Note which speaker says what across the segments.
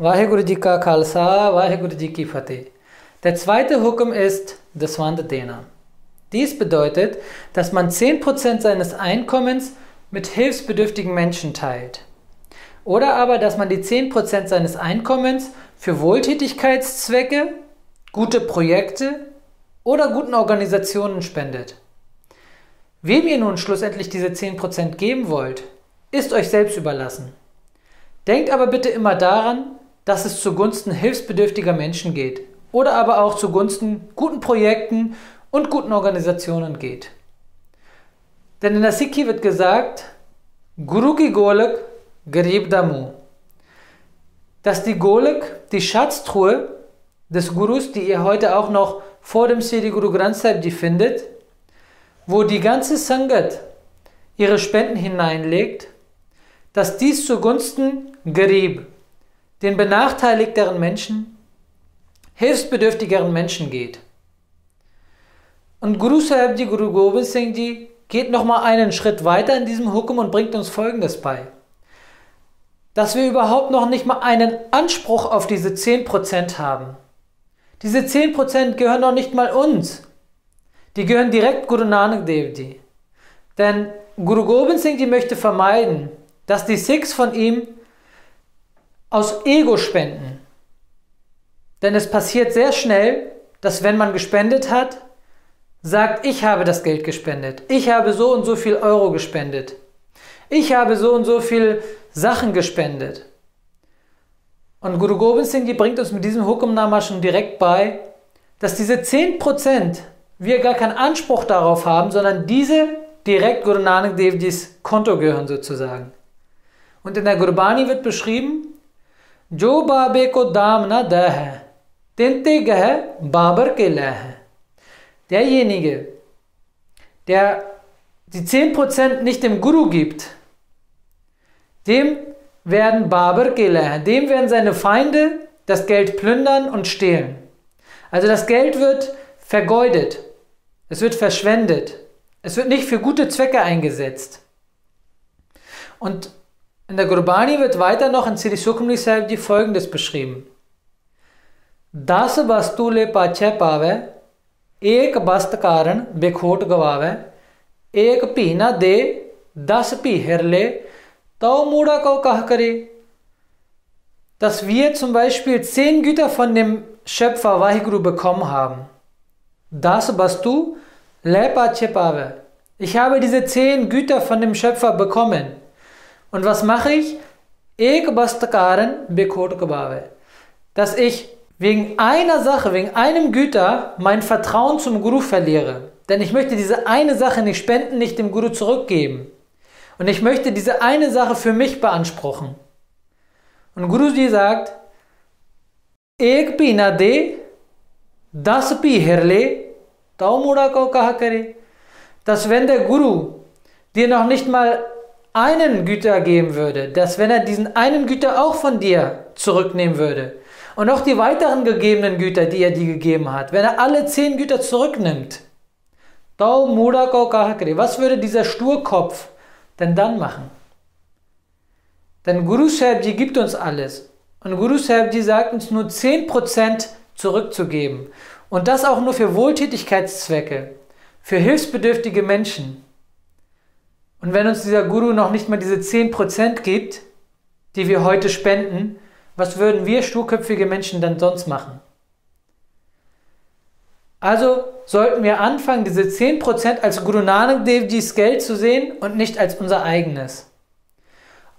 Speaker 1: Vaheguru Ji Ka Khalsa, Vaheguru Ji Ki Fateh. Der zweite Hukum ist Daswand Dena. Dies bedeutet, dass man 10% seines Einkommens mit hilfsbedürftigen Menschen teilt. Oder aber, dass man die 10% seines Einkommens für Wohltätigkeitszwecke, gute Projekte oder guten Organisationen spendet. Wem ihr nun schlussendlich diese 10% geben wollt, ist euch selbst überlassen. Denkt aber bitte immer daran, dass es zugunsten hilfsbedürftiger Menschen geht oder aber auch zugunsten guten Projekten und guten Organisationen geht. Denn in der Sikhi wird gesagt, Guru ki Golak Garib Damu, dass die Golak, die Schatztruhe des Gurus, die ihr heute auch noch vor dem Sri Guru Granth Sahib Ji findet, wo die ganze Sangat ihre Spenden hineinlegt, dass dies zugunsten Garib, den benachteiligteren Menschen, hilfsbedürftigeren Menschen geht. Und Guru Sahib Ji, Guru Gobind Singh Ji geht nochmal einen Schritt weiter in diesem Hukum und bringt uns Folgendes bei. Dass wir überhaupt noch nicht mal einen Anspruch auf diese 10% haben. Diese 10% gehören noch nicht mal uns. Die gehören direkt Guru Nanak Dev Ji. Denn Guru Gobind Singh Ji möchte vermeiden, dass die Sikhs von ihm aus Ego spenden. Denn es passiert sehr schnell, dass wenn man gespendet hat, sagt, ich habe das Geld gespendet, ich habe so und so viel Euro gespendet, ich habe so und so viel Sachen gespendet. Und Guru Gobind Singh bringt uns mit diesem Hukumnama schon direkt bei, dass diese 10% wir gar keinen Anspruch darauf haben, sondern diese direkt Guru Nanak Dev Jis Konto gehören sozusagen. Und in der Gurbani wird beschrieben, Jo Babe ko Dam na da hai, tinte gah Babar ke la hai derjenige, der die 10% nicht dem Guru gibt, dem werden Baber Geler, dem werden seine Feinde das Geld plündern und stehlen. Also das Geld wird vergeudet, es wird verschwendet, es wird nicht für gute Zwecke eingesetzt. Und in der Gurbani wird weiter noch in Sri Sukhmani Sahib Ji folgendes beschrieben. Das Bastule Pache Pave, Ek bast Bastkaran Bekhot Gawave, Ek Pina De, Das Piherle, Tau Muda Kau Kahkare. Dass wir zum Beispiel zehn Güter von dem Schöpfer Vahiguru bekommen haben. Das Bastu Le Pache Pave. Ich habe diese zehn Güter von dem Schöpfer bekommen. Und was mache ich? Ek bastakaran bekhot kabave. Dass ich wegen einer Sache, wegen einem Güter mein Vertrauen zum Guru verliere. Denn ich möchte diese eine Sache nicht spenden, nicht dem Guru zurückgeben. Und ich möchte diese eine Sache für mich beanspruchen. Und Guruji sagt, Ek pi na de, das pi herle, taumuda ko kaha kare. Dass wenn der Guru dir noch nicht mal einen Güter geben würde, dass wenn er diesen einen Güter auch von dir zurücknehmen würde, und auch die weiteren gegebenen Güter, die er dir gegeben hat, wenn er alle zehn Güter zurücknimmt, was würde dieser Sturkopf denn dann machen? Denn Guru Sahibji gibt uns alles. Und Guru Sahibji sagt uns nur 10% zurückzugeben. Und das auch nur für Wohltätigkeitszwecke, für hilfsbedürftige Menschen. Und wenn uns dieser Guru noch nicht mal diese 10% gibt, die wir heute spenden, was würden wir sturköpfige Menschen dann sonst machen? Also sollten wir anfangen, diese 10% als Guru Nanak Dev Jis Geld zu sehen und nicht als unser eigenes.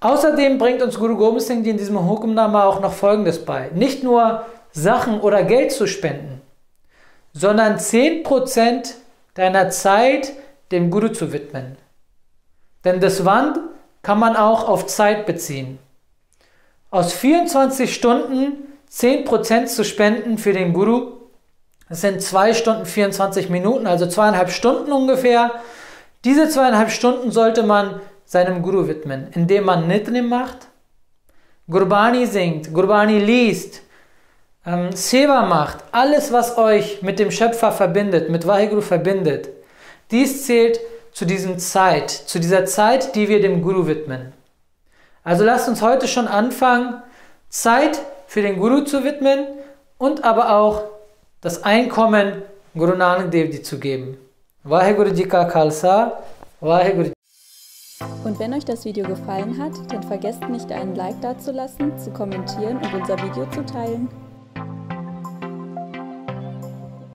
Speaker 1: Außerdem bringt uns Guru Gobind Singh in diesem Hukumnama auch noch Folgendes bei. Nicht nur Sachen oder Geld zu spenden, sondern 10% deiner Zeit dem Guru zu widmen. Denn das Wand kann man auch auf Zeit beziehen aus 24 Stunden 10% zu spenden für den Guru. Das sind 2 Stunden 24 Minuten, also zweieinhalb Stunden ungefähr. Diese zweieinhalb Stunden sollte man seinem Guru widmen, indem man Nitrim macht, Gurbani singt, Gurbani liest, ähm, Seva macht, alles, was euch mit dem Schöpfer verbindet, mit Vaheguru verbindet. Dies zählt zu diesem Zeit, zu dieser Zeit, die wir dem Guru widmen. Also lasst uns heute schon anfangen, Zeit für den Guru zu widmen und aber auch das Einkommen Guru Nanak Dev zu geben. Vaheguru Ji Ka Khalsa, Vaheguru
Speaker 2: und wenn euch das Video gefallen hat, dann vergesst nicht einen Like dazulassen, zu kommentieren und unser Video zu teilen.